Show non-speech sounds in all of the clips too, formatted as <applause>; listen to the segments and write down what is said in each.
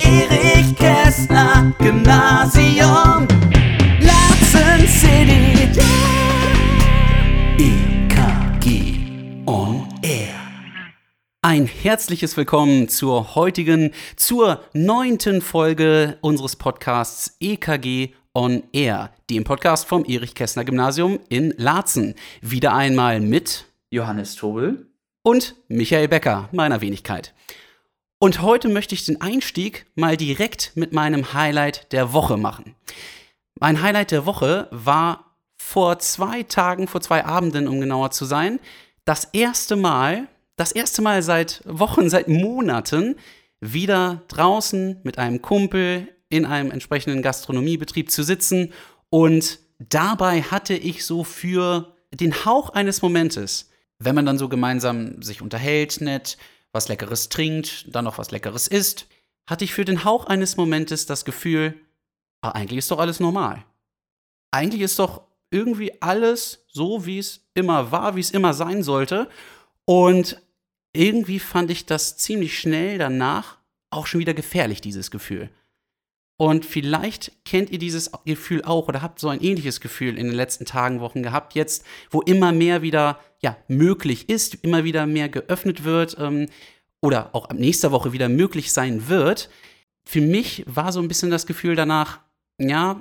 Erich Kästner Gymnasium Latzen City. EKG on Air. Ein herzliches Willkommen zur heutigen, zur neunten Folge unseres Podcasts EKG on Air, dem Podcast vom Erich Kästner Gymnasium in Laatzen. Wieder einmal mit Johannes Tobel und Michael Becker, meiner Wenigkeit. Und heute möchte ich den Einstieg mal direkt mit meinem Highlight der Woche machen. Mein Highlight der Woche war vor zwei Tagen, vor zwei Abenden, um genauer zu sein, das erste Mal, das erste Mal seit Wochen, seit Monaten wieder draußen mit einem Kumpel in einem entsprechenden Gastronomiebetrieb zu sitzen und dabei hatte ich so für den Hauch eines Momentes, wenn man dann so gemeinsam sich unterhält, nett, was Leckeres trinkt, dann noch was Leckeres isst, hatte ich für den Hauch eines Momentes das Gefühl, ah, eigentlich ist doch alles normal. Eigentlich ist doch irgendwie alles so, wie es immer war, wie es immer sein sollte. Und irgendwie fand ich das ziemlich schnell danach auch schon wieder gefährlich, dieses Gefühl. Und vielleicht kennt ihr dieses Gefühl auch oder habt so ein ähnliches Gefühl in den letzten Tagen, Wochen gehabt, jetzt, wo immer mehr wieder ja, möglich ist, immer wieder mehr geöffnet wird ähm, oder auch ab nächster Woche wieder möglich sein wird. Für mich war so ein bisschen das Gefühl danach, ja,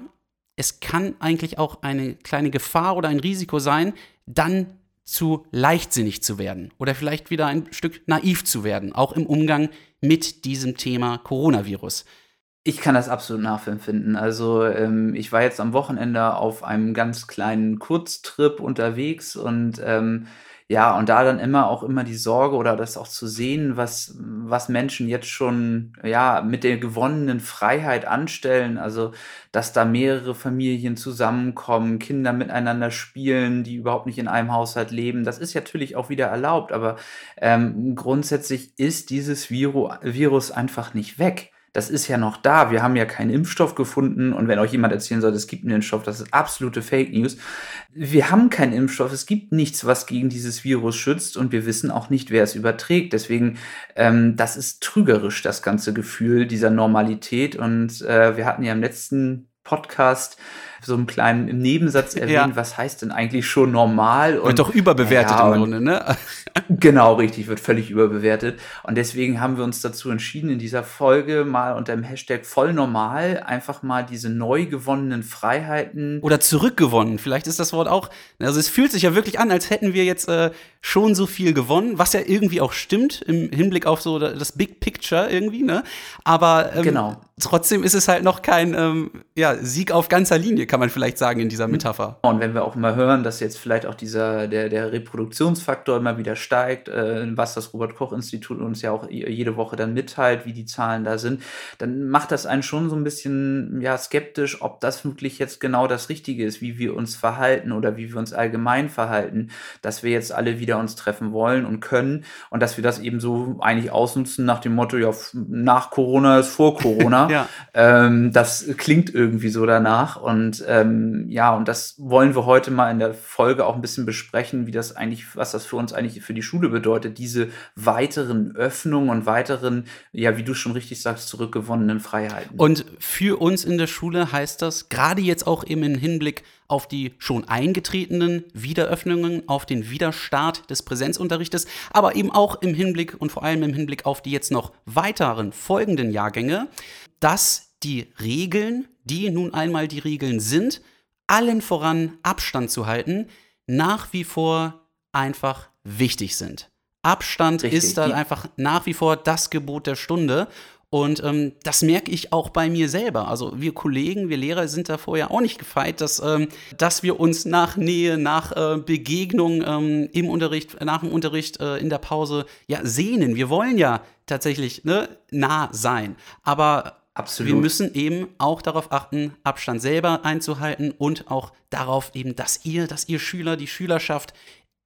es kann eigentlich auch eine kleine Gefahr oder ein Risiko sein, dann zu leichtsinnig zu werden oder vielleicht wieder ein Stück naiv zu werden, auch im Umgang mit diesem Thema Coronavirus. Ich kann das absolut nachempfinden. Also ähm, ich war jetzt am Wochenende auf einem ganz kleinen Kurztrip unterwegs und ähm, ja, und da dann immer auch immer die Sorge oder das auch zu sehen, was, was Menschen jetzt schon, ja, mit der gewonnenen Freiheit anstellen. Also, dass da mehrere Familien zusammenkommen, Kinder miteinander spielen, die überhaupt nicht in einem Haushalt leben. Das ist natürlich auch wieder erlaubt, aber ähm, grundsätzlich ist dieses Viru Virus einfach nicht weg das ist ja noch da. Wir haben ja keinen Impfstoff gefunden. Und wenn euch jemand erzählen soll, es gibt einen Impfstoff, das ist absolute Fake News. Wir haben keinen Impfstoff. Es gibt nichts, was gegen dieses Virus schützt. Und wir wissen auch nicht, wer es überträgt. Deswegen, ähm, das ist trügerisch, das ganze Gefühl dieser Normalität. Und äh, wir hatten ja im letzten Podcast so einen kleinen Nebensatz erwähnt, ja. was heißt denn eigentlich schon normal? Und, wird doch überbewertet ja, im Grunde, ne? <laughs> genau, richtig, wird völlig überbewertet. Und deswegen haben wir uns dazu entschieden, in dieser Folge mal unter dem Hashtag voll normal einfach mal diese neu gewonnenen Freiheiten. Oder zurückgewonnen, vielleicht ist das Wort auch. Also es fühlt sich ja wirklich an, als hätten wir jetzt äh, schon so viel gewonnen, was ja irgendwie auch stimmt im Hinblick auf so das Big Picture irgendwie, ne? Aber ähm, genau. trotzdem ist es halt noch kein ähm, ja, Sieg auf ganzer Linie, kann man vielleicht sagen in dieser Metapher. Und wenn wir auch mal hören, dass jetzt vielleicht auch dieser der, der Reproduktionsfaktor immer wieder steigt, äh, was das Robert Koch Institut uns ja auch jede Woche dann mitteilt, wie die Zahlen da sind, dann macht das einen schon so ein bisschen ja skeptisch, ob das wirklich jetzt genau das Richtige ist, wie wir uns verhalten oder wie wir uns allgemein verhalten, dass wir jetzt alle wieder uns treffen wollen und können und dass wir das eben so eigentlich ausnutzen nach dem Motto, ja, nach Corona ist vor Corona. <laughs> ja. ähm, das klingt irgendwie so danach und ähm, ja, und das wollen wir heute mal in der Folge auch ein bisschen besprechen, wie das eigentlich, was das für uns eigentlich für die Schule bedeutet, diese weiteren Öffnungen und weiteren, ja, wie du schon richtig sagst, zurückgewonnenen Freiheiten. Und für uns in der Schule heißt das, gerade jetzt auch eben im Hinblick auf die schon eingetretenen Wiederöffnungen, auf den Widerstart des Präsenzunterrichtes, aber eben auch im Hinblick und vor allem im Hinblick auf die jetzt noch weiteren folgenden Jahrgänge, dass die Regeln, die nun einmal die Regeln sind, allen voran Abstand zu halten, nach wie vor einfach wichtig sind. Abstand Richtig. ist da einfach nach wie vor das Gebot der Stunde. Und ähm, das merke ich auch bei mir selber. Also wir Kollegen, wir Lehrer sind da vorher auch nicht gefeit, dass, ähm, dass wir uns nach Nähe, nach äh, Begegnung ähm, im Unterricht, nach dem Unterricht, äh, in der Pause ja sehnen. Wir wollen ja tatsächlich ne, nah sein. Aber Absolut. wir müssen eben auch darauf achten, Abstand selber einzuhalten und auch darauf eben, dass ihr, dass ihr Schüler, die Schülerschaft,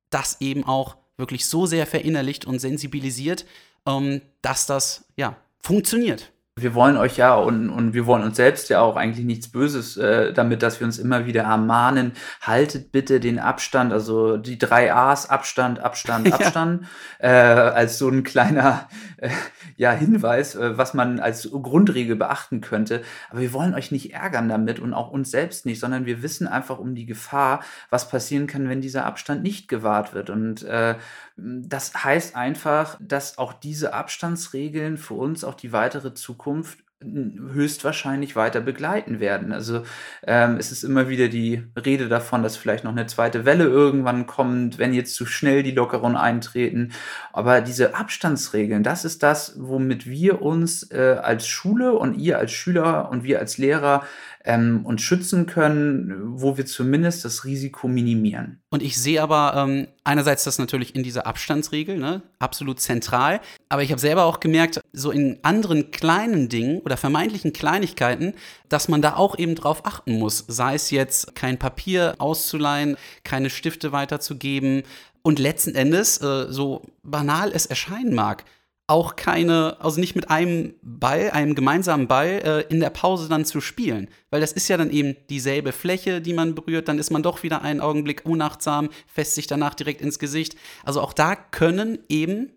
das eben auch wirklich so sehr verinnerlicht und sensibilisiert, ähm, dass das ja funktioniert. Wir wollen euch ja und, und wir wollen uns selbst ja auch eigentlich nichts Böses äh, damit, dass wir uns immer wieder ermahnen, haltet bitte den Abstand, also die drei A's, Abstand, Abstand, <laughs> Abstand, ja. äh, als so ein kleiner äh, ja, Hinweis, äh, was man als Grundregel beachten könnte. Aber wir wollen euch nicht ärgern damit und auch uns selbst nicht, sondern wir wissen einfach um die Gefahr, was passieren kann, wenn dieser Abstand nicht gewahrt wird. Und äh, das heißt einfach, dass auch diese Abstandsregeln für uns auch die weitere Zukunft höchstwahrscheinlich weiter begleiten werden. Also ähm, es ist immer wieder die Rede davon, dass vielleicht noch eine zweite Welle irgendwann kommt, wenn jetzt zu schnell die Lockerungen eintreten. Aber diese Abstandsregeln, das ist das, womit wir uns äh, als Schule und ihr als Schüler und wir als Lehrer ähm, uns schützen können, wo wir zumindest das Risiko minimieren. Und ich sehe aber ähm, einerseits das natürlich in dieser Abstandsregel, ne, absolut zentral. Aber ich habe selber auch gemerkt, so in anderen kleinen Dingen oder vermeintlichen Kleinigkeiten, dass man da auch eben drauf achten muss. Sei es jetzt kein Papier auszuleihen, keine Stifte weiterzugeben. Und letzten Endes, äh, so banal es erscheinen mag, auch keine, also nicht mit einem Ball, einem gemeinsamen Ball äh, in der Pause dann zu spielen. Weil das ist ja dann eben dieselbe Fläche, die man berührt, dann ist man doch wieder einen Augenblick unachtsam, fässt sich danach direkt ins Gesicht. Also auch da können eben,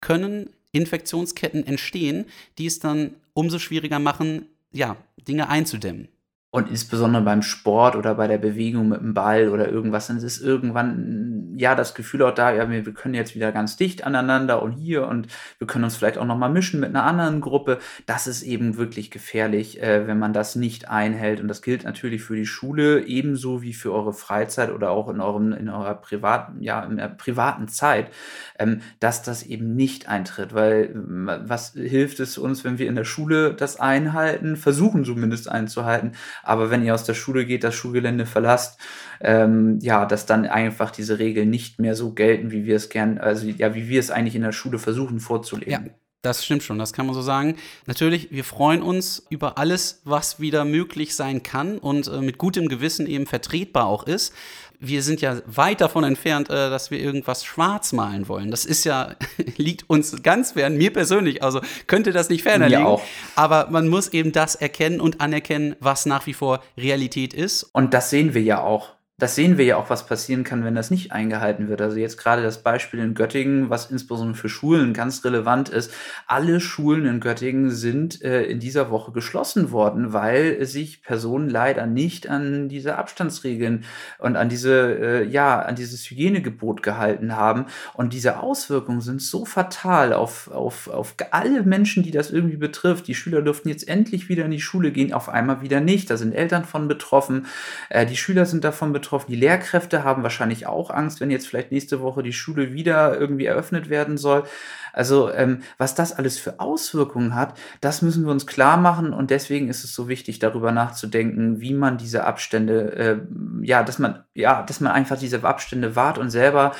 können Infektionsketten entstehen, die es dann umso schwieriger machen, ja, Dinge einzudämmen. Und insbesondere beim Sport oder bei der Bewegung mit dem Ball oder irgendwas, dann ist irgendwann ja das Gefühl auch da, ja, wir, wir können jetzt wieder ganz dicht aneinander und hier und wir können uns vielleicht auch nochmal mischen mit einer anderen Gruppe. Das ist eben wirklich gefährlich, äh, wenn man das nicht einhält. Und das gilt natürlich für die Schule ebenso wie für eure Freizeit oder auch in eurem, in eurer privaten, ja, in der privaten Zeit, ähm, dass das eben nicht eintritt. Weil was hilft es uns, wenn wir in der Schule das einhalten, versuchen zumindest einzuhalten, aber wenn ihr aus der Schule geht, das Schulgelände verlasst, ähm, ja, dass dann einfach diese Regeln nicht mehr so gelten, wie wir es gern, also ja, wie wir es eigentlich in der Schule versuchen vorzulegen. Ja. Das stimmt schon, das kann man so sagen. Natürlich, wir freuen uns über alles, was wieder möglich sein kann und äh, mit gutem Gewissen eben vertretbar auch ist wir sind ja weit davon entfernt, äh, dass wir irgendwas schwarz malen wollen. Das ist ja, <laughs> liegt uns ganz fern, mir persönlich, also könnte das nicht ferner liegen. Auch. Aber man muss eben das erkennen und anerkennen, was nach wie vor Realität ist. Und das sehen wir ja auch das sehen wir ja auch, was passieren kann, wenn das nicht eingehalten wird. Also jetzt gerade das Beispiel in Göttingen, was insbesondere für Schulen ganz relevant ist. Alle Schulen in Göttingen sind äh, in dieser Woche geschlossen worden, weil sich Personen leider nicht an diese Abstandsregeln und an diese, äh, ja, an dieses Hygienegebot gehalten haben. Und diese Auswirkungen sind so fatal auf, auf, auf alle Menschen, die das irgendwie betrifft. Die Schüler dürften jetzt endlich wieder in die Schule gehen, auf einmal wieder nicht. Da sind Eltern von betroffen. Äh, die Schüler sind davon betroffen betroffen. Die Lehrkräfte haben wahrscheinlich auch Angst, wenn jetzt vielleicht nächste Woche die Schule wieder irgendwie eröffnet werden soll. Also ähm, was das alles für Auswirkungen hat, das müssen wir uns klar machen und deswegen ist es so wichtig, darüber nachzudenken, wie man diese Abstände, äh, ja, dass man, ja, dass man einfach diese Abstände wahrt und selber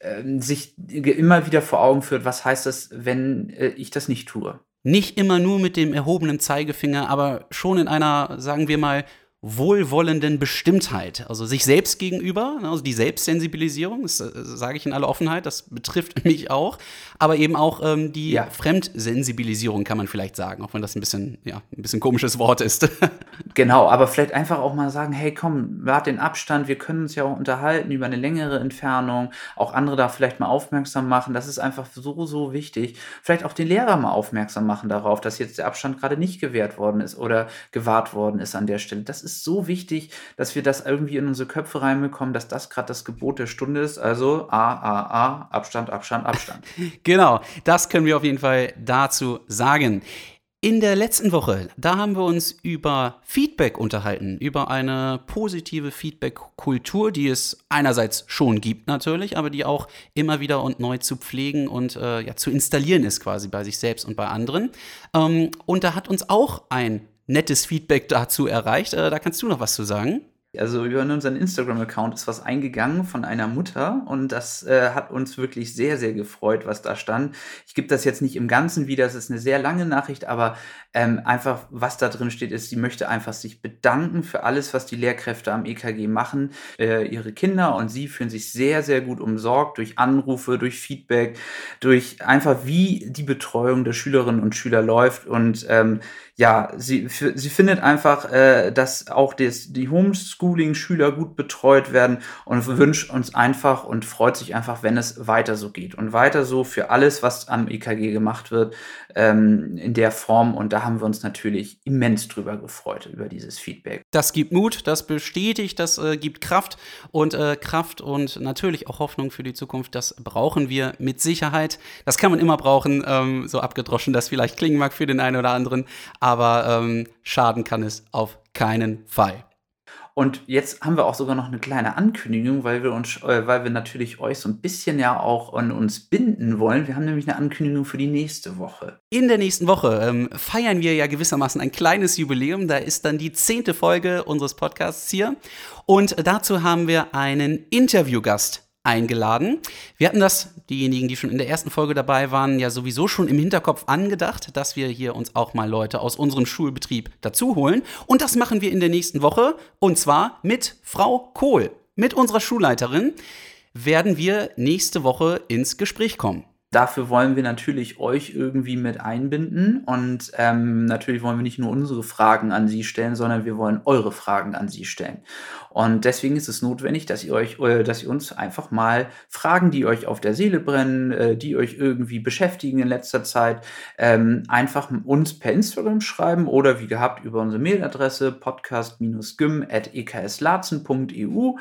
äh, sich immer wieder vor Augen führt, was heißt das, wenn äh, ich das nicht tue. Nicht immer nur mit dem erhobenen Zeigefinger, aber schon in einer, sagen wir mal, wohlwollenden Bestimmtheit, also sich selbst gegenüber, ne, also die Selbstsensibilisierung, das äh, sage ich in aller Offenheit, das betrifft <laughs> mich auch, aber eben auch ähm, die ja. Fremdsensibilisierung kann man vielleicht sagen, auch wenn das ein bisschen, ja, ein bisschen komisches Wort ist. <laughs> genau, aber vielleicht einfach auch mal sagen, hey, komm, wart den Abstand, wir können uns ja auch unterhalten über eine längere Entfernung, auch andere da vielleicht mal aufmerksam machen, das ist einfach so, so wichtig. Vielleicht auch den Lehrer mal aufmerksam machen darauf, dass jetzt der Abstand gerade nicht gewährt worden ist oder gewahrt worden ist an der Stelle. Das ist ist so wichtig, dass wir das irgendwie in unsere Köpfe reinbekommen, dass das gerade das Gebot der Stunde ist. Also A, A, A, Abstand, Abstand, Abstand. <laughs> genau, das können wir auf jeden Fall dazu sagen. In der letzten Woche, da haben wir uns über Feedback unterhalten, über eine positive Feedback-Kultur, die es einerseits schon gibt natürlich, aber die auch immer wieder und neu zu pflegen und äh, ja, zu installieren ist quasi bei sich selbst und bei anderen. Ähm, und da hat uns auch ein nettes Feedback dazu erreicht. Äh, da kannst du noch was zu sagen. Also über unseren Instagram-Account ist was eingegangen von einer Mutter und das äh, hat uns wirklich sehr, sehr gefreut, was da stand. Ich gebe das jetzt nicht im Ganzen wieder, es ist eine sehr lange Nachricht, aber ähm, einfach, was da drin steht, ist, sie möchte einfach sich bedanken für alles, was die Lehrkräfte am EKG machen. Äh, ihre Kinder und sie fühlen sich sehr, sehr gut umsorgt durch Anrufe, durch Feedback, durch einfach, wie die Betreuung der Schülerinnen und Schüler läuft und ähm, ja, sie, sie findet einfach, äh, dass auch des, die Homeschooling-Schüler gut betreut werden und wünscht uns einfach und freut sich einfach, wenn es weiter so geht. Und weiter so für alles, was am EKG gemacht wird, ähm, in der Form. Und da haben wir uns natürlich immens drüber gefreut, über dieses Feedback. Das gibt Mut, das bestätigt, das äh, gibt Kraft und äh, Kraft und natürlich auch Hoffnung für die Zukunft. Das brauchen wir mit Sicherheit. Das kann man immer brauchen, ähm, so abgedroschen das vielleicht klingen mag für den einen oder anderen aber ähm, schaden kann es auf keinen Fall. Und jetzt haben wir auch sogar noch eine kleine Ankündigung, weil wir uns, äh, weil wir natürlich euch so ein bisschen ja auch an uns binden wollen. Wir haben nämlich eine Ankündigung für die nächste Woche. In der nächsten Woche ähm, feiern wir ja gewissermaßen ein kleines Jubiläum. Da ist dann die zehnte Folge unseres Podcasts hier. Und dazu haben wir einen Interviewgast eingeladen. Wir hatten das, diejenigen, die schon in der ersten Folge dabei waren, ja sowieso schon im Hinterkopf angedacht, dass wir hier uns auch mal Leute aus unserem Schulbetrieb dazu holen. Und das machen wir in der nächsten Woche. Und zwar mit Frau Kohl, mit unserer Schulleiterin, werden wir nächste Woche ins Gespräch kommen. Dafür wollen wir natürlich euch irgendwie mit einbinden und ähm, natürlich wollen wir nicht nur unsere Fragen an Sie stellen, sondern wir wollen eure Fragen an Sie stellen. Und deswegen ist es notwendig, dass ihr euch, äh, dass ihr uns einfach mal Fragen, die euch auf der Seele brennen, äh, die euch irgendwie beschäftigen in letzter Zeit, ähm, einfach uns per Instagram schreiben oder wie gehabt über unsere Mailadresse podcast-gym@ekslatzen.eu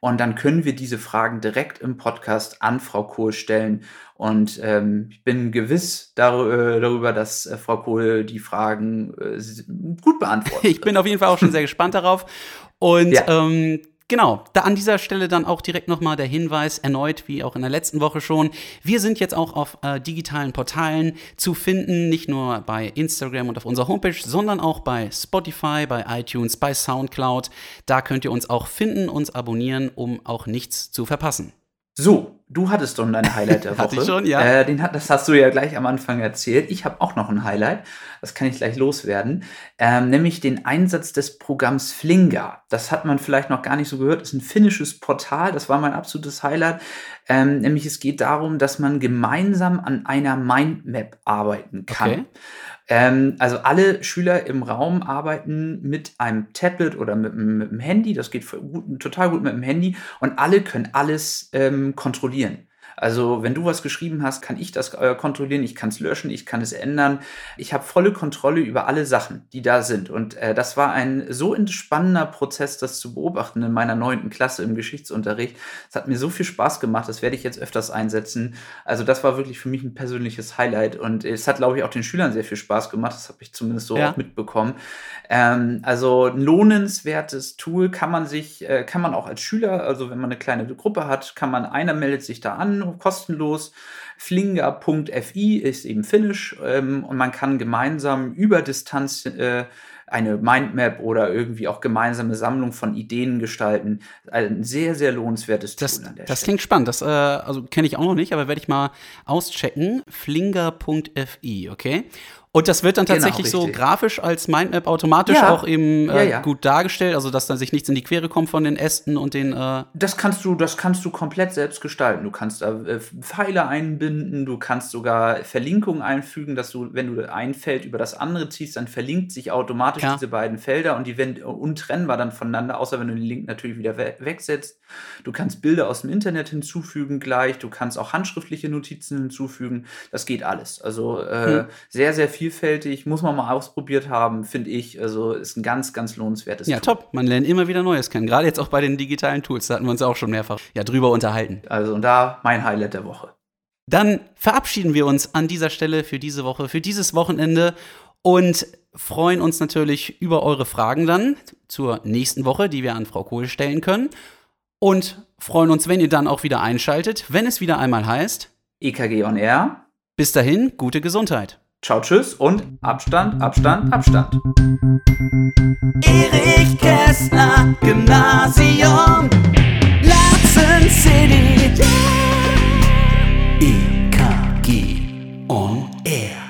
und dann können wir diese Fragen direkt im Podcast an Frau Kohl stellen und ähm, ich bin gewiss dar äh, darüber, dass äh, Frau Kohl die Fragen äh, gut beantwortet. <laughs> ich bin auf jeden Fall auch schon sehr gespannt darauf. Und ja. ähm, Genau, da an dieser Stelle dann auch direkt nochmal der Hinweis, erneut wie auch in der letzten Woche schon. Wir sind jetzt auch auf äh, digitalen Portalen zu finden, nicht nur bei Instagram und auf unserer Homepage, sondern auch bei Spotify, bei iTunes, bei Soundcloud. Da könnt ihr uns auch finden, uns abonnieren, um auch nichts zu verpassen. So, du hattest doch dein Highlight der Woche. <laughs> Hatte ich schon, ja. Äh, den hat, das hast du ja gleich am Anfang erzählt. Ich habe auch noch ein Highlight. Das kann ich gleich loswerden. Ähm, nämlich den Einsatz des Programms Flinga. Das hat man vielleicht noch gar nicht so gehört. Das ist ein finnisches Portal. Das war mein absolutes Highlight. Ähm, nämlich es geht darum, dass man gemeinsam an einer Mindmap arbeiten kann. Okay. Ähm, also alle Schüler im Raum arbeiten mit einem Tablet oder mit, mit einem Handy. Das geht gut, total gut mit dem Handy und alle können alles ähm, kontrollieren. Also wenn du was geschrieben hast, kann ich das äh, kontrollieren, ich kann es löschen, ich kann es ändern. Ich habe volle Kontrolle über alle Sachen, die da sind. Und äh, das war ein so entspannender Prozess, das zu beobachten in meiner neunten Klasse im Geschichtsunterricht. Es hat mir so viel Spaß gemacht, das werde ich jetzt öfters einsetzen. Also das war wirklich für mich ein persönliches Highlight. Und es hat, glaube ich, auch den Schülern sehr viel Spaß gemacht. Das habe ich zumindest so ja. auch mitbekommen. Ähm, also ein lohnenswertes Tool kann man sich, äh, kann man auch als Schüler, also wenn man eine kleine Gruppe hat, kann man, einer meldet sich da an kostenlos. Flinga.fi ist eben Finnisch ähm, und man kann gemeinsam über Distanz äh, eine Mindmap oder irgendwie auch gemeinsame Sammlung von Ideen gestalten. Ein sehr, sehr lohnenswertes das, Tool an der Das Stelle. klingt spannend. Das äh, also kenne ich auch noch nicht, aber werde ich mal auschecken. Flinga.fi, okay? Und das wird dann genau, tatsächlich genau, so grafisch als Mindmap automatisch ja. auch eben äh, ja, ja. gut dargestellt, also dass dann sich nichts in die Quere kommt von den Ästen und den. Äh das kannst du, das kannst du komplett selbst gestalten. Du kannst da äh, Pfeile einbinden, du kannst sogar Verlinkungen einfügen, dass du, wenn du ein Feld über das andere ziehst, dann verlinkt sich automatisch diese beiden Felder und die werden untrennbar dann voneinander, außer wenn du den Link natürlich wieder we wegsetzt. Du kannst Bilder aus dem Internet hinzufügen gleich, du kannst auch handschriftliche Notizen hinzufügen. Das geht alles. Also äh, hm. sehr, sehr viel vielfältig, muss man mal ausprobiert haben, finde ich. Also ist ein ganz, ganz lohnenswertes Ja, Tool. top. Man lernt immer wieder Neues kennen. Gerade jetzt auch bei den digitalen Tools. Da hatten wir uns auch schon mehrfach ja, drüber unterhalten. Also und da mein Highlight der Woche. Dann verabschieden wir uns an dieser Stelle für diese Woche, für dieses Wochenende und freuen uns natürlich über eure Fragen dann zur nächsten Woche, die wir an Frau Kohl stellen können. Und freuen uns, wenn ihr dann auch wieder einschaltet, wenn es wieder einmal heißt EKG on Air. Bis dahin, gute Gesundheit. Ciao, tschüss und Abstand, Abstand, Abstand. Erich Kästner, Gymnasium, Latzen City. Yeah. EKG on Air.